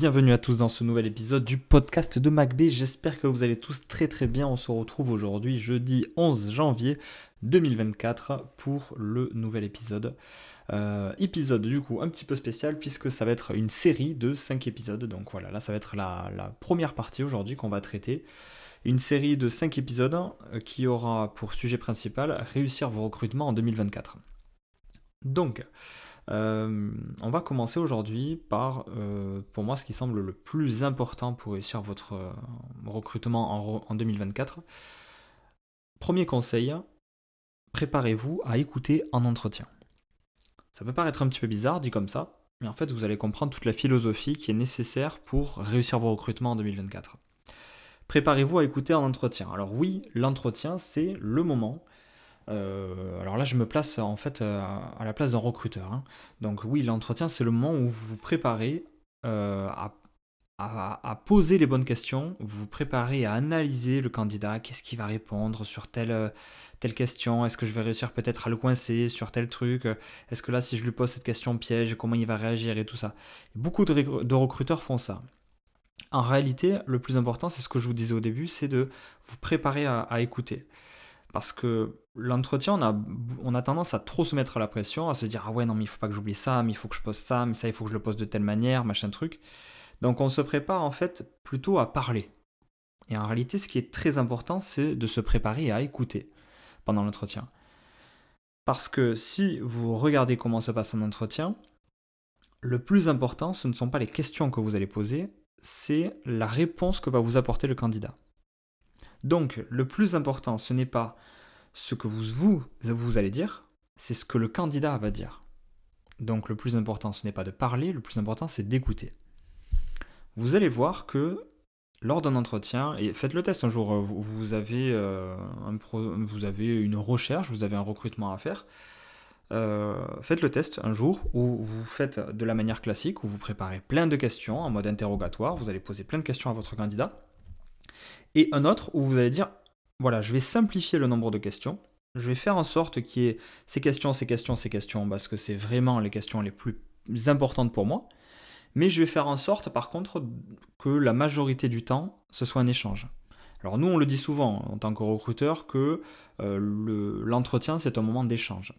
Bienvenue à tous dans ce nouvel épisode du podcast de MacB. J'espère que vous allez tous très très bien. On se retrouve aujourd'hui jeudi 11 janvier 2024 pour le nouvel épisode. Euh, épisode du coup un petit peu spécial puisque ça va être une série de 5 épisodes. Donc voilà, là ça va être la, la première partie aujourd'hui qu'on va traiter. Une série de 5 épisodes euh, qui aura pour sujet principal réussir vos recrutements en 2024. Donc, euh, on va commencer aujourd'hui par, euh, pour moi, ce qui semble le plus important pour réussir votre euh, recrutement en, 2024. Premier conseil, préparez-vous à écouter en entretien. Ça peut paraître un petit peu bizarre dit comme ça, mais en fait vous allez comprendre toute la philosophie qui est nécessaire pour réussir vos recrutements en 2024. Préparez-vous à écouter en entretien. Alors oui, l'entretien c'est le moment euh, alors là, je me place en fait euh, à la place d'un recruteur. Hein. Donc oui, l'entretien, c'est le moment où vous vous préparez euh, à, poser les bonnes questions, vous vous préparez à analyser le candidat, qu'est-ce qu'il va répondre sur telle, telle question, est-ce que je vais réussir peut-être à le coincer sur tel truc, est-ce que là, si je lui pose cette question piège, comment il va réagir et tout ça. Beaucoup de, recruteurs font ça. En réalité, le plus important, c'est ce que je vous disais au début, c'est de vous préparer à écouter. Parce que l'entretien, on a, tendance à trop se mettre à la pression, à se dire Ah ouais, non, mais il faut pas que j'oublie ça, mais il faut que je pose ça, mais ça, il faut que je le pose de telle manière, machin truc. Donc on se prépare en fait plutôt à parler. Et en réalité, ce qui est très important, c'est de se préparer à écouter pendant l'entretien. Parce que si vous regardez comment se passe un entretien, le plus important, ce ne sont pas les questions que vous allez poser, c'est la réponse que va vous apporter le candidat. Donc, le plus important, ce n'est pas ce que vous, allez dire, c'est ce que le candidat va dire. Donc, le plus important, ce n'est pas de parler, le plus important, c'est d'écouter. Vous allez voir que lors d'un entretien, et faites le test un jour, vous, avez, euh, vous avez une recherche, vous avez un recrutement à faire. Euh, faites le test un jour où vous faites de la manière classique, où vous préparez plein de questions en mode interrogatoire, vous allez poser plein de questions à votre candidat et un autre où vous allez dire, voilà, je vais simplifier le nombre de questions, je vais faire en sorte qu'il y ait ces questions, ces questions, ces questions, parce que c'est vraiment les questions les plus importantes pour moi, mais je vais faire en sorte par contre que la majorité du temps, ce soit un échange. Alors nous, on le dit souvent en tant que recruteur que euh, l'entretien, c'est un moment d'échange.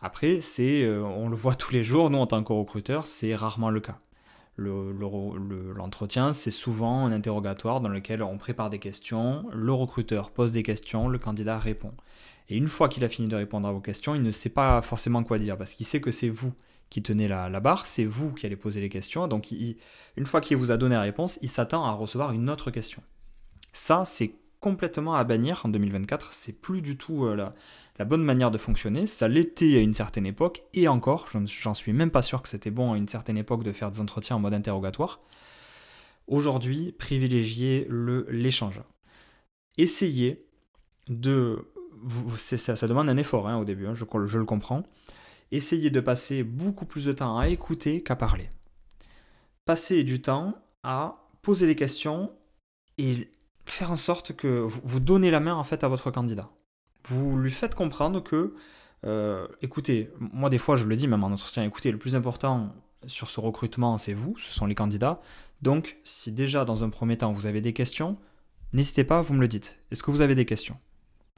Après, c'est, euh, on le voit tous les jours, nous en tant que recruteur, c'est rarement le cas. L'entretien, c'est souvent un interrogatoire dans lequel on prépare des questions, le recruteur pose des questions, le candidat répond. Et une fois qu'il a fini de répondre à vos questions, il ne sait pas forcément quoi dire, parce qu'il sait que c'est vous qui tenez la, barre, c'est vous qui allez poser les questions, donc une fois qu'il vous a donné la réponse, il s'attend à recevoir une autre question. Ça, c'est complètement à bannir en 2024, c'est plus du tout euh, la, bonne manière de fonctionner. Ça l'était à une certaine époque, et encore, j'en suis même pas sûr que c'était bon à une certaine époque de faire des entretiens en mode interrogatoire. Aujourd'hui, privilégiez l'échange. Essayez de... Ça, ça, demande un effort hein, au début, hein, je, je le comprends. Essayez de passer beaucoup plus de temps à écouter qu'à parler. Passez du temps à poser des questions et faire en sorte que vous donnez la main en fait à votre candidat vous lui faites comprendre que, euh, écoutez, moi des fois je le dis même en entretien, écoutez, le plus important sur ce recrutement, c'est vous, ce sont les candidats. Donc, si déjà dans un premier temps vous avez des questions, n'hésitez pas, vous me le dites. Est-ce que vous avez des questions?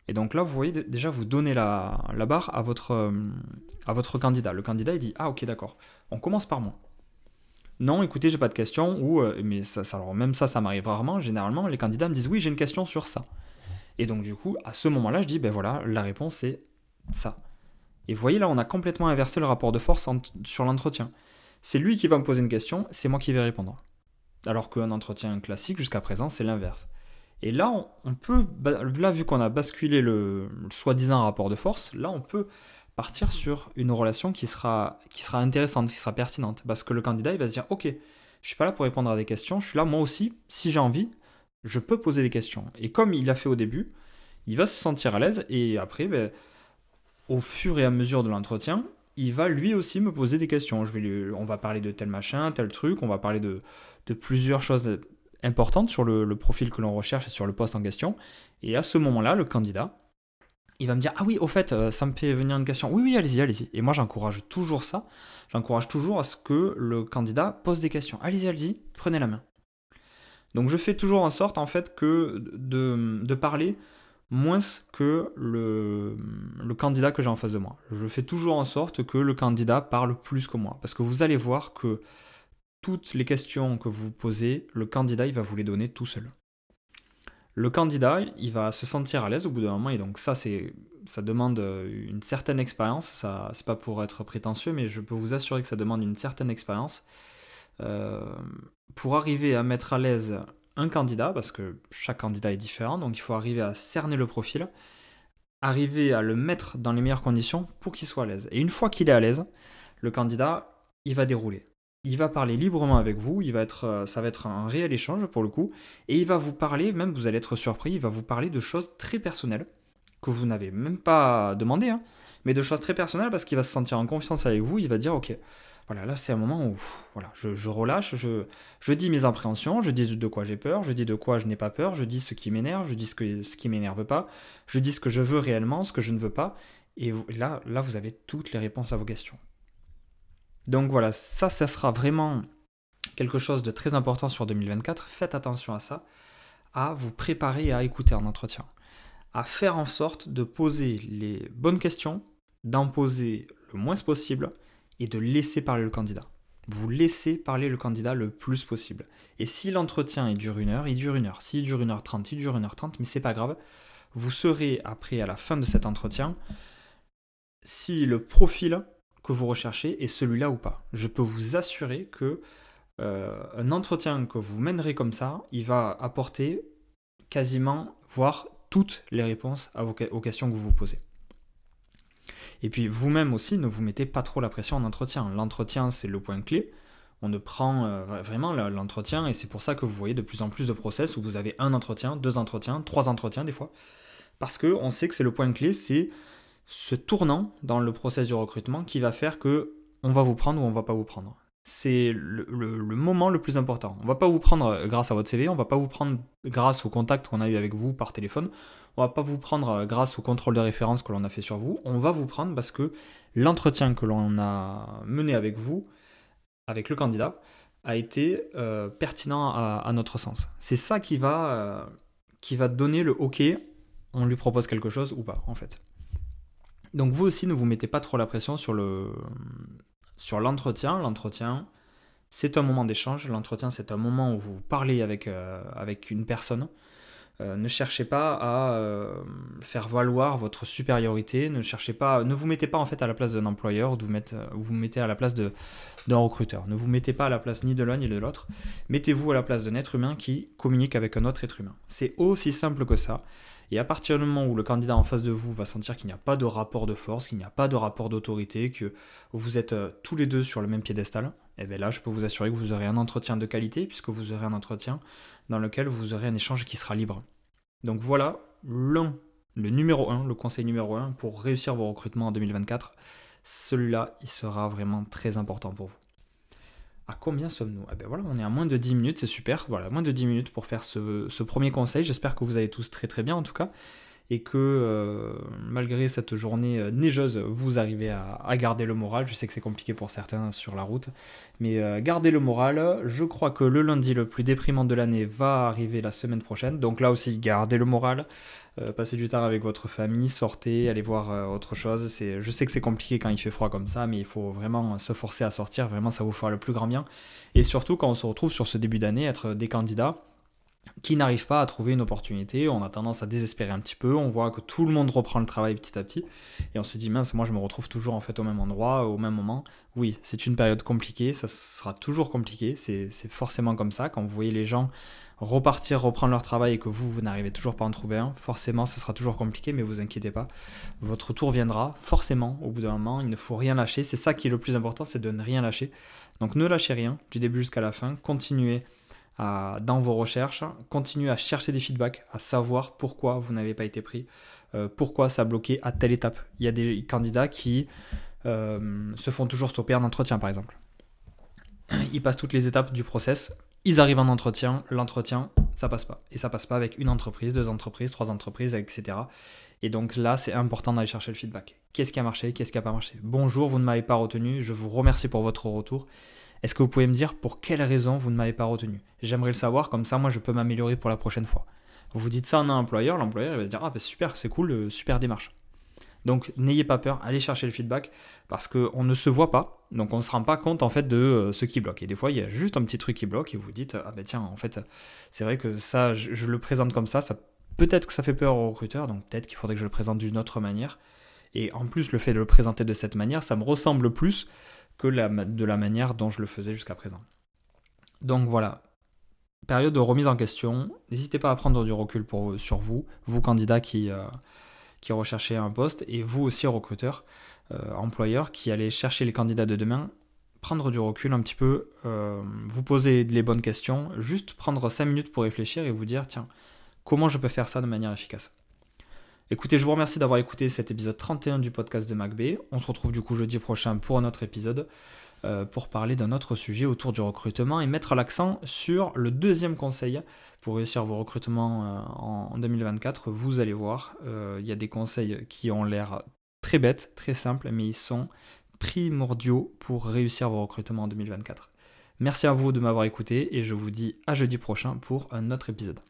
Et donc là, vous voyez, déjà vous donnez la, barre à votre, euh, à votre candidat. Le candidat, il dit Ah, ok, d'accord, on commence par moi. Non, écoutez, j'ai pas de questions, ou, euh, mais ça, même ça, ça m'arrive rarement. Généralement, les candidats me disent Oui, j'ai une question sur ça. Et donc du coup, à ce moment-là, je dis, ben voilà, la réponse c'est ça. Et vous voyez là, on a complètement inversé le rapport de force sur l'entretien. C'est lui qui va me poser une question, c'est moi qui vais répondre. Alors qu'un entretien classique, jusqu'à présent, c'est l'inverse. Et là, on, peut, là, vu qu'on a basculé le, soi-disant rapport de force, là, on peut partir sur une relation qui sera, qui sera intéressante, qui sera pertinente. Parce que le candidat, il va se dire, ok, je suis pas là pour répondre à des questions, je suis là moi aussi, si j'ai envie, je peux poser des questions. Et comme il l'a fait au début, il va se sentir à l'aise et après, ben, au fur et à mesure de l'entretien, il va lui aussi me poser des questions. Je vais on va parler de tel machin, tel truc, on va parler de, plusieurs choses importantes sur le, profil que l'on recherche et sur le poste en question. Et à ce moment-là, le candidat, il va me dire Ah oui, au fait, euh, ça me fait venir une question. Oui, oui, allez-y, allez-y. Et moi, j'encourage toujours ça. J'encourage toujours à ce que le candidat pose des questions. Allez-y, allez-y, prenez la main. Donc je fais toujours en sorte, en fait, que de, parler moins que le, le candidat que j'ai en face de moi. Je fais toujours en sorte que le candidat parle plus que moi. Parce que vous allez voir que toutes les questions que vous posez, le candidat, il va vous les donner tout seul. Le candidat, il va se sentir à l'aise au bout d'un moment, et donc ça, c'est, ça demande une certaine expérience. Ça, c'est pas pour être prétentieux, mais je peux vous assurer que ça demande une certaine expérience. Euh, pour arriver à mettre à l'aise un candidat, parce que chaque candidat est différent, donc il faut arriver à cerner le profil, arriver à le mettre dans les meilleures conditions pour qu'il soit à l'aise. Et une fois qu'il est à l'aise, le candidat, il va dérouler. Il va parler librement avec vous, il va être, euh, ça va être un réel échange pour le coup, et il va vous parler, même vous allez être surpris, il va vous parler de choses très personnelles que vous n'avez même pas demandé, hein, mais de choses très personnelles parce qu'il va se sentir en confiance avec vous, il va dire ok, voilà, là c'est un moment où voilà, je, relâche, je, dis mes appréhensions, je dis de quoi j'ai peur, je dis de quoi je n'ai pas peur, je dis ce qui m'énerve, je dis ce, que, ce qui m'énerve pas, je dis ce que je veux réellement, ce que je ne veux pas, et là, là vous avez toutes les réponses à vos questions. Donc voilà, ça, ça sera vraiment quelque chose de très important sur 2024. Faites attention à ça, à vous préparer à écouter un entretien, à faire en sorte de poser les bonnes questions, d'en poser le moins possible et de laisser parler le candidat. Vous laissez parler le candidat le plus possible. Et si l'entretien dure une heure, il dure une heure. S'il dure une heure trente, il dure une heure trente, mais c'est pas grave. Vous serez après à la fin de cet entretien si le profil que vous recherchez est celui-là ou pas. Je peux vous assurer que euh, un entretien que vous mènerez comme ça, il va apporter quasiment, voire toutes les réponses aux questions que vous vous posez. Et puis vous-même aussi, ne vous mettez pas trop la pression en entretien. L'entretien, c'est le point clé. On ne prend euh, vraiment l'entretien et c'est pour ça que vous voyez de plus en plus de process où vous avez un entretien, deux entretiens, trois entretiens des fois. Parce qu'on sait que c'est le point clé, c'est ce tournant dans le process du recrutement qui va faire que on va vous prendre ou on va pas vous prendre c'est le, moment le plus important. On va pas vous prendre euh, grâce à votre CV, on va pas vous prendre grâce au contact qu'on a eu avec vous par téléphone, on va pas vous prendre euh, grâce au contrôle de référence que l'on a fait sur vous, on va vous prendre parce que l'entretien que l'on a mené avec vous, avec le candidat, a été euh, pertinent à, notre sens. C'est ça qui va, qui va donner le OK, on lui propose quelque chose ou pas en fait. Donc vous aussi ne vous mettez pas trop la pression sur le, sur l'entretien. L'entretien, c'est un moment d'échange. L'entretien, c'est un moment où vous parlez avec, euh, une personne. Euh, ne cherchez pas à euh, faire valoir votre supériorité. Ne cherchez pas, ne vous mettez pas en fait à la place d'un employeur ou vous mettez à la place d'un recruteur. Ne vous mettez pas à la place ni de l'un ni de l'autre. Mettez-vous à la place d'un être humain qui communique avec un autre être humain. C'est aussi simple que ça. Et à partir du moment où le candidat en face de vous va sentir qu'il n'y a pas de rapport de force, qu'il n'y a pas de rapport d'autorité, que vous êtes euh, tous les deux sur le même piédestal, et eh bien là, je peux vous assurer que vous aurez un entretien de qualité, puisque vous aurez un entretien dans lequel vous aurez un échange qui sera libre. Donc voilà l'un, le numéro 1, le conseil numéro 1 pour réussir vos recrutements en 2024. Celui-là, il sera vraiment très important pour vous à combien sommes-nous? Ah ben voilà, on est à moins de 10 minutes, c'est super. Voilà, moins de 10 minutes pour faire ce, premier conseil. J'espère que vous allez tous très très bien en tout cas. Et que euh, malgré cette journée euh, neigeuse, vous arrivez à, garder le moral. Je sais que c'est compliqué pour certains sur la route. Mais euh, gardez le moral. Je crois que le lundi le plus déprimant de l'année va arriver la semaine prochaine. Donc là aussi, gardez le moral. Passez du temps avec votre famille, sortez, allez voir autre chose. C'est, je sais que c'est compliqué quand il fait froid comme ça, mais il faut vraiment se forcer à sortir, vraiment ça vous fera le plus grand bien. Et surtout quand on se retrouve sur ce début d'année, être des candidats qui n'arrivent pas à trouver une opportunité, on a tendance à désespérer un petit peu, on voit que tout le monde reprend le travail petit à petit, et on se dit mince, moi je me retrouve toujours en fait au même endroit, au même moment. Oui, c'est une période compliquée, ça sera toujours compliqué, c'est forcément comme ça, quand vous voyez les gens repartir, reprendre leur travail et que vous, vous n'arrivez toujours pas à en trouver un, forcément, ce sera toujours compliqué, mais vous inquiétez pas. Votre tour viendra, forcément, au bout d'un moment. Il ne faut rien lâcher. C'est ça qui est le plus important, c'est de ne rien lâcher. Donc ne lâchez rien, du début jusqu'à la fin. Continuez dans vos recherches, continuez à chercher des feedbacks, à savoir pourquoi vous n'avez pas été pris, euh, pourquoi ça a bloqué à telle étape. Il y a des candidats qui euh, se font toujours stopper en entretien, par exemple. Ils passent toutes les étapes du process, ils arrivent en entretien, l'entretien, ça passe pas. Et ça passe pas avec une entreprise, deux entreprises, trois entreprises, etc. Et donc là, c'est important d'aller chercher le feedback. Qu'est-ce qui a marché? Qu'est-ce qui n'a pas marché? Bonjour, vous ne m'avez pas retenu, je vous remercie pour votre retour. Est-ce que vous pouvez me dire pour quelle raison vous ne m'avez pas retenu? J'aimerais le savoir, comme ça, moi, je peux m'améliorer pour la prochaine fois. Vous dites ça à un employeur, l'employeur va se dire Ah, ben super, c'est cool, euh, super démarche. Donc n'ayez pas peur, allez chercher le feedback parce qu'on ne se voit pas, donc on ne se rend pas compte en fait de euh, ce qui bloque. Et des fois, il y a juste un petit truc qui bloque et vous dites ah ben tiens, en fait, c'est vrai que ça, je, le présente comme ça, ça peut-être que ça fait peur aux recruteurs, donc peut-être qu'il faudrait que je le présente d'une autre manière. Et en plus, le fait de le présenter de cette manière, ça me ressemble plus de la manière dont je le faisais jusqu'à présent. Donc voilà, période de remise en question. N'hésitez pas à prendre du recul sur vous, vous candidats qui, euh, recherchez un poste, et vous aussi recruteur, euh, employeur, qui allez chercher les candidats de demain, prendre du recul un petit peu, euh, vous poser les bonnes questions, juste prendre 5 minutes pour réfléchir et vous dire, tiens, comment je peux faire ça de manière efficace? Écoutez, je vous remercie d'avoir écouté cet épisode 31 du podcast de MacB. On se retrouve du coup jeudi prochain pour un autre épisode. Euh, pour parler d'un autre sujet autour du recrutement et mettre l'accent sur le deuxième conseil pour réussir vos recrutements euh, en 2024. Vous allez voir, euh, il y a des conseils qui ont l'air très bêtes, très simples, mais ils sont primordiaux pour réussir vos recrutements en 2024. Merci à vous de m'avoir écouté et je vous dis à jeudi prochain pour un autre épisode.